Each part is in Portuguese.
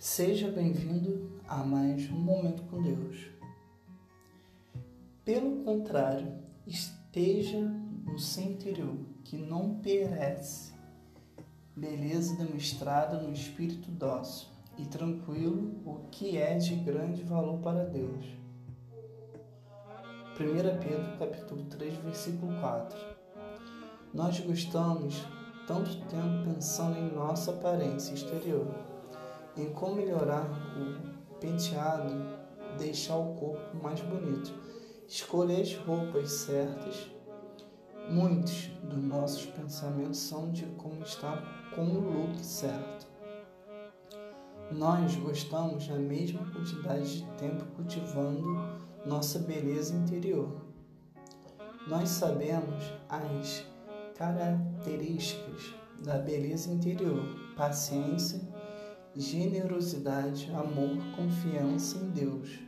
Seja bem-vindo a mais um Momento com Deus. Pelo contrário, esteja no seu interior, que não perece, beleza demonstrada no espírito dócil e tranquilo, o que é de grande valor para Deus. 1 Pedro capítulo 3, versículo 4. Nós gostamos tanto tempo pensando em nossa aparência exterior, em como melhorar o penteado, deixar o corpo mais bonito, escolher as roupas certas. Muitos dos nossos pensamentos são de como estar com o look certo. Nós gostamos da mesma quantidade de tempo cultivando nossa beleza interior. Nós sabemos as características da beleza interior: paciência, generosidade, amor, confiança em Deus,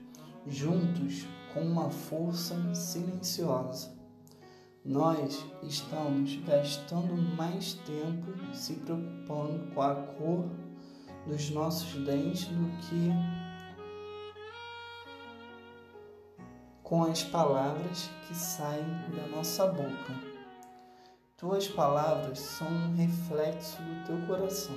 juntos com uma força silenciosa. Nós estamos gastando mais tempo se preocupando com a cor dos nossos dentes do que com as palavras que saem da nossa boca. Tuas palavras são um reflexo do teu coração.